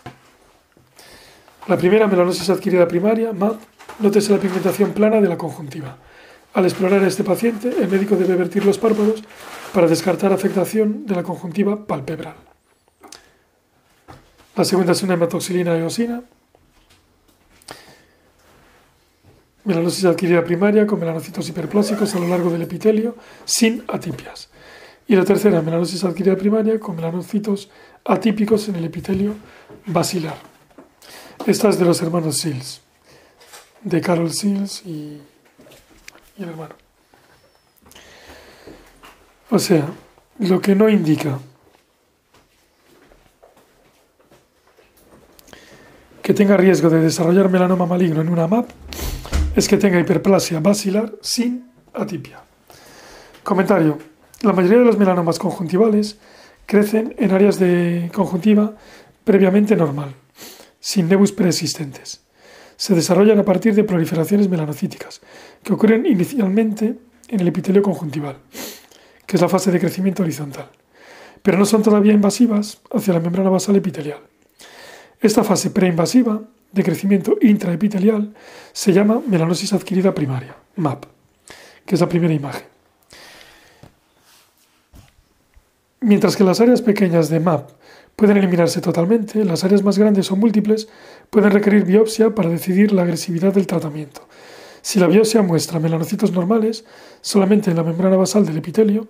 La primera, melanosis adquirida primaria, MAP. Nótese la pigmentación plana de la conjuntiva. Al explorar a este paciente, el médico debe vertir los párpados para descartar afectación de la conjuntiva palpebral. La segunda es una hematoxilina eosina. Melanosis adquirida primaria con melanocitos hiperplásicos a lo largo del epitelio sin atipias. Y la tercera, melanosis adquirida primaria con melanocitos atípicos en el epitelio basilar. Esta es de los hermanos Seals, de Carol Seals y y el hermano. O sea, lo que no indica que tenga riesgo de desarrollar melanoma maligno en una MAP es que tenga hiperplasia basilar sin atipia. Comentario. La mayoría de los melanomas conjuntivales crecen en áreas de conjuntiva previamente normal, sin nebus preexistentes se desarrollan a partir de proliferaciones melanocíticas, que ocurren inicialmente en el epitelio conjuntival, que es la fase de crecimiento horizontal, pero no son todavía invasivas hacia la membrana basal epitelial. Esta fase preinvasiva de crecimiento intraepitelial se llama melanosis adquirida primaria, MAP, que es la primera imagen. Mientras que las áreas pequeñas de MAP pueden eliminarse totalmente, las áreas más grandes o múltiples pueden requerir biopsia para decidir la agresividad del tratamiento. Si la biopsia muestra melanocitos normales solamente en la membrana basal del epitelio,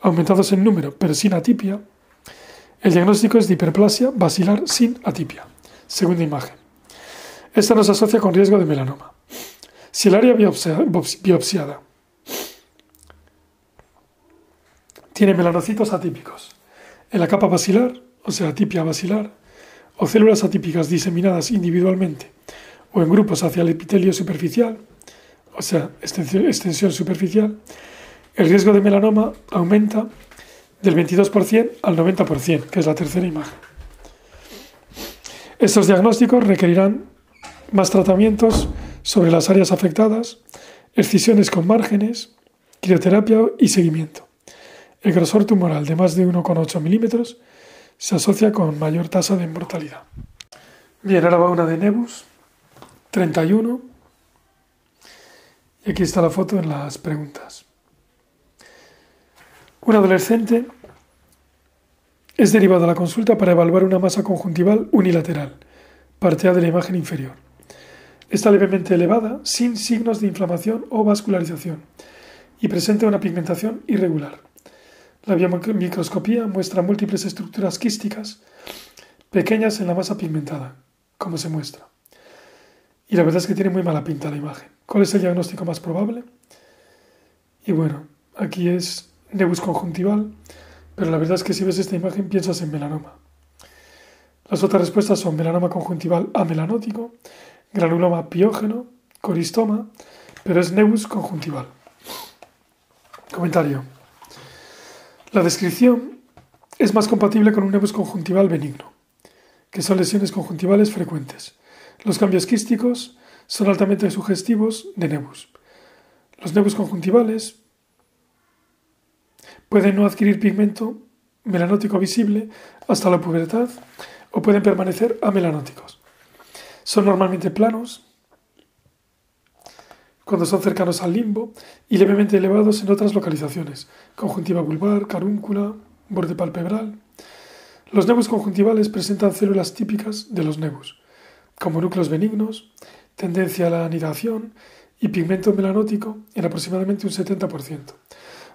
aumentados en número pero sin atipia, el diagnóstico es de hiperplasia basilar sin atipia. Segunda imagen. Esta no se asocia con riesgo de melanoma. Si el área biopsiada tiene melanocitos atípicos en la capa basilar, o sea, atipia basilar, o células atípicas diseminadas individualmente o en grupos hacia el epitelio superficial, o sea, extensión, superficial, el riesgo de melanoma aumenta del 22% al 90%, que es la tercera imagen. Estos diagnósticos requerirán más tratamientos sobre las áreas afectadas, excisiones con márgenes, crioterapia y seguimiento. El grosor tumoral de más de 1,8 milímetros se asocia con mayor tasa de mortalidad. Bien, ahora va una de Nebus, 31. Y aquí está la foto en las preguntas. Un adolescente es derivado a la consulta para evaluar una masa conjuntival unilateral, parte A de la imagen inferior. Está levemente elevada, sin signos de inflamación o vascularización, y presenta una pigmentación irregular. La biomicroscopía muestra múltiples estructuras quísticas pequeñas en la masa pigmentada, como se muestra. Y la verdad es que tiene muy mala pinta la imagen. ¿Cuál es el diagnóstico más probable? Y bueno, aquí es nebus conjuntival, pero la verdad es que si ves esta imagen piensas en melanoma. Las otras respuestas son melanoma conjuntival amelanótico, granuloma piógeno, coristoma, pero es nebus conjuntival. Comentario. La descripción es más compatible con un nebus conjuntival benigno, que son lesiones conjuntivales frecuentes. Los cambios quísticos son altamente sugestivos de nebus. Los nebus conjuntivales pueden no adquirir pigmento melanótico visible hasta la pubertad o pueden permanecer amelanóticos. Son normalmente planos cuando son cercanos al limbo y levemente elevados en otras localizaciones, conjuntiva vulvar, carúncula, borde palpebral. Los nebus conjuntivales presentan células típicas de los nebus, como núcleos benignos, tendencia a la anidación y pigmento melanótico en aproximadamente un 70%.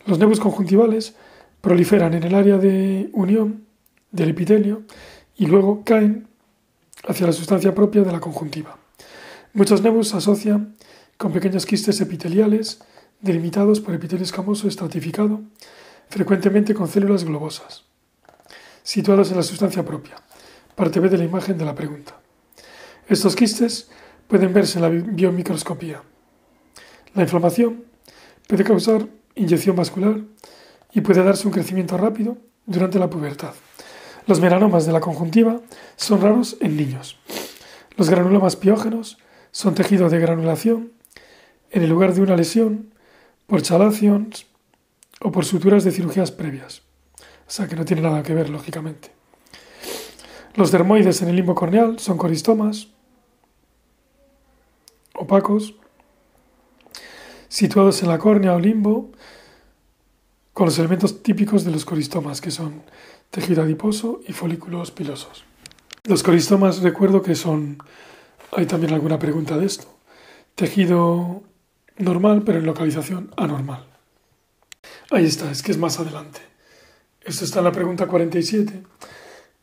Los nebus conjuntivales proliferan en el área de unión del epitelio y luego caen hacia la sustancia propia de la conjuntiva. Muchos nebus se asocian con pequeños quistes epiteliales delimitados por epitelio escamoso estratificado, frecuentemente con células globosas, situados en la sustancia propia, parte B de la imagen de la pregunta. Estos quistes pueden verse en la biomicroscopía. La inflamación puede causar inyección vascular y puede darse un crecimiento rápido durante la pubertad. Los melanomas de la conjuntiva son raros en niños. Los granulomas piógenos son tejido de granulación en el lugar de una lesión por chalaciones o por suturas de cirugías previas. O sea que no tiene nada que ver, lógicamente. Los dermoides en el limbo corneal son coristomas opacos situados en la córnea o limbo con los elementos típicos de los coristomas, que son tejido adiposo y folículos pilosos. Los coristomas, recuerdo que son, hay también alguna pregunta de esto, tejido normal pero en localización anormal. Ahí está, es que es más adelante. Esto está en la pregunta 47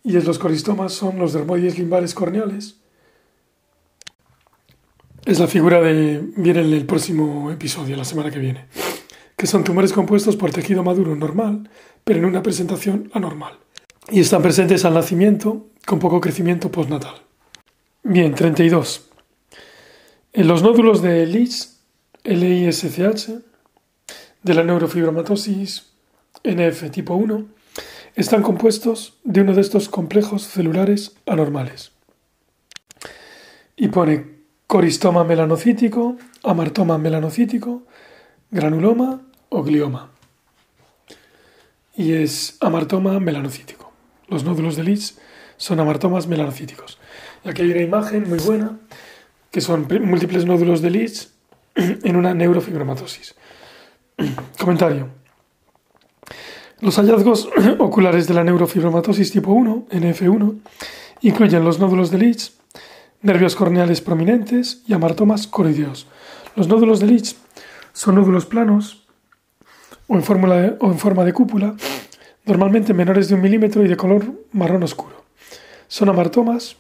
y es los coristomas son los dermoides limbares corneales. Es la figura de viene en el próximo episodio, la semana que viene que son tumores compuestos por tejido maduro normal, pero en una presentación anormal. Y están presentes al nacimiento con poco crecimiento postnatal. Bien, 32. En los nódulos de LIS, LISCH, de la neurofibromatosis NF tipo 1, están compuestos de uno de estos complejos celulares anormales. Y pone coristoma melanocítico, amartoma melanocítico, granuloma o glioma. Y es amartoma melanocítico. Los nódulos de Leeds son amartomas melanocíticos. Y aquí hay una imagen muy buena que son múltiples nódulos de Leeds *clears throat* en una neurofibromatosis. *clears throat* Comentario. Los hallazgos *clears throat* oculares de la neurofibromatosis tipo 1, NF1, incluyen los nódulos de Leeds, nervios corneales prominentes y amartomas coroideos. Los nódulos de Leeds son nódulos planos o en, o en forma de cúpula, normalmente menores de un milímetro y de color marrón oscuro. Son amartomas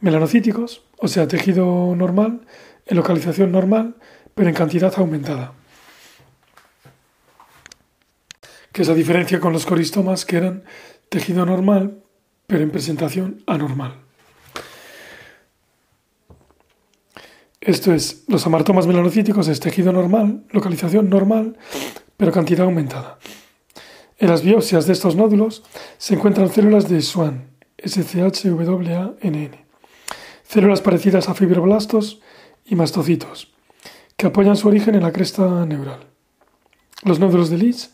melanocíticos, o sea, tejido normal, en localización normal, pero en cantidad aumentada. Que es la diferencia con los coristomas que eran tejido normal, pero en presentación anormal. Esto es, los amartomas melanocíticos es tejido normal, localización normal, pero cantidad aumentada. En las biopsias de estos nódulos se encuentran células de Schwann, SCHWANN, células parecidas a fibroblastos y mastocitos, que apoyan su origen en la cresta neural. Los nódulos de Leach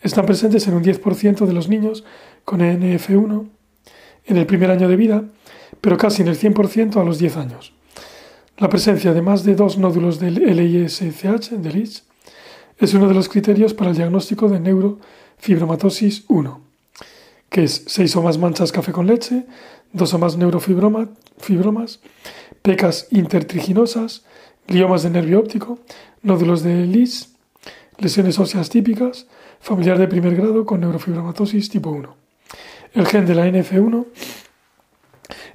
están presentes en un 10% de los niños con NF1 en el primer año de vida, pero casi en el 100% a los 10 años. La presencia de más de dos nódulos del LISCH de Leach es uno de los criterios para el diagnóstico de neurofibromatosis 1, que es seis o más manchas café con leche, dos o más neurofibromas, pecas intertriginosas, gliomas de nervio óptico, nódulos de Lis, lesiones óseas típicas, familiar de primer grado con neurofibromatosis tipo 1. El gen de la NF1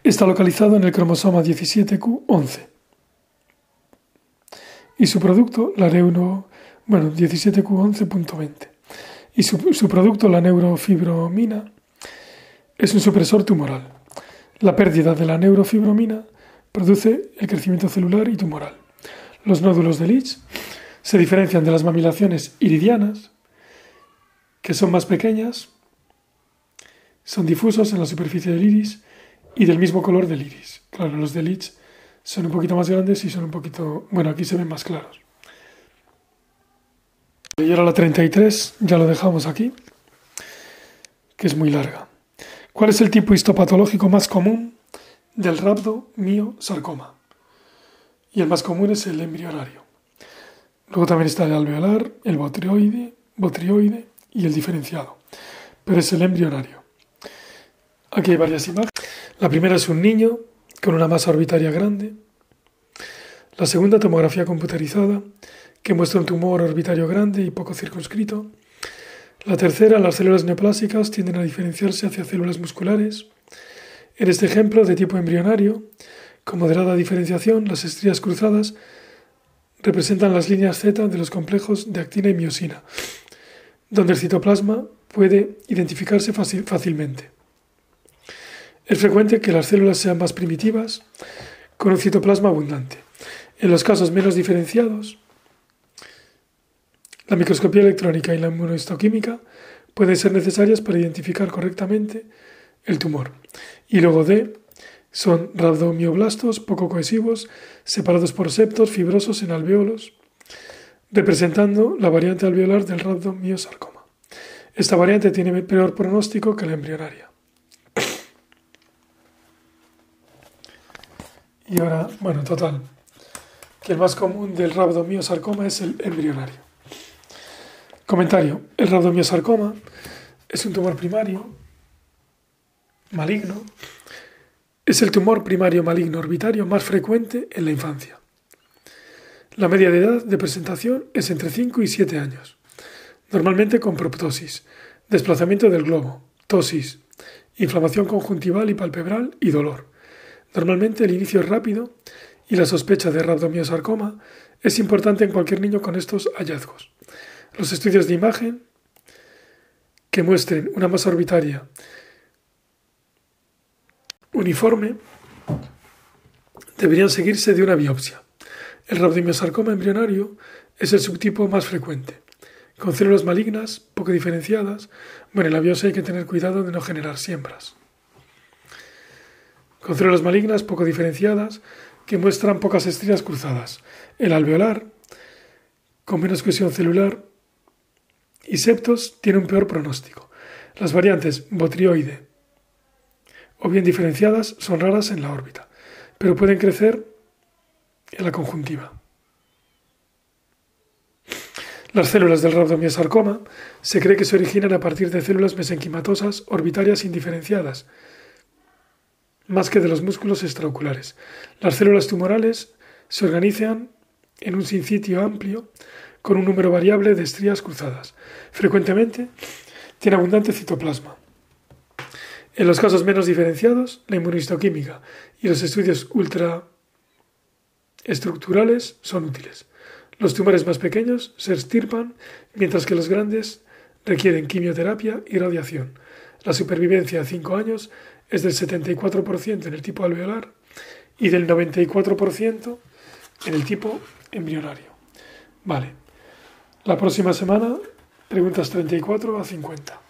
está localizado en el cromosoma 17q11 y su producto, la neuro, bueno, 17q11.20 y su, su producto, la neurofibromina, es un supresor tumoral. La pérdida de la neurofibromina produce el crecimiento celular y tumoral. Los nódulos de Leach se diferencian de las mamilaciones iridianas, que son más pequeñas, son difusos en la superficie del iris y del mismo color del iris. Claro, los de Leach son un poquito más grandes y son un poquito, bueno, aquí se ven más claros. Y ahora la 33, ya lo dejamos aquí, que es muy larga. ¿Cuál es el tipo histopatológico más común del sarcoma? Y el más común es el embrionario. Luego también está el alveolar, el botrioide, botrioide y el diferenciado. Pero es el embrionario. Aquí hay varias imágenes. La primera es un niño con una masa orbitaria grande. La segunda, tomografía computerizada, que muestra un tumor orbitario grande y poco circunscrito. La tercera, las células neoplásicas tienden a diferenciarse hacia células musculares. En este ejemplo de tipo embrionario, con moderada diferenciación, las estrías cruzadas representan las líneas Z de los complejos de actina y miosina, donde el citoplasma puede identificarse fácilmente. Es frecuente que las células sean más primitivas, con un citoplasma abundante. En los casos menos diferenciados, la microscopía electrónica y la inmunohistoquímica pueden ser necesarias para identificar correctamente el tumor. Y luego D son rabdomioblastos poco cohesivos, separados por septos fibrosos en alveolos, representando la variante alveolar del rabdomiosarcoma. Esta variante tiene peor pronóstico que la embrionaria. Y ahora, bueno, total, que el más común del rabdomiosarcoma es el embrionario. Comentario. El rabdomiosarcoma es un tumor primario maligno. Es el tumor primario maligno orbitario más frecuente en la infancia. La media de edad de presentación es entre 5 y 7 años, normalmente con proptosis, desplazamiento del globo, tosis, inflamación conjuntival y palpebral y dolor. Normalmente el inicio es rápido y la sospecha de rabdomiosarcoma es importante en cualquier niño con estos hallazgos. Los estudios de imagen que muestren una masa orbitaria uniforme deberían seguirse de una biopsia. El rabdomiosarcoma embrionario es el subtipo más frecuente, con células malignas poco diferenciadas. Bueno, en la biopsia hay que tener cuidado de no generar siembras. Con células malignas poco diferenciadas que muestran pocas estrías cruzadas. El alveolar, con menos cohesión celular, y septos tiene un peor pronóstico. Las variantes botrioide o bien diferenciadas son raras en la órbita, pero pueden crecer en la conjuntiva. Las células del rabdomiosarcoma se cree que se originan a partir de células mesenquimatosas orbitarias indiferenciadas, más que de los músculos extraoculares. Las células tumorales se organizan en un sincitio amplio con un número variable de estrías cruzadas. Frecuentemente tiene abundante citoplasma. En los casos menos diferenciados, la inmunistoquímica y los estudios ultraestructurales son útiles. Los tumores más pequeños se extirpan, mientras que los grandes requieren quimioterapia y radiación. La supervivencia a 5 años es del 74% en el tipo alveolar y del 94% en el tipo embrionario. Vale. La próxima semana, preguntas 34 a 50.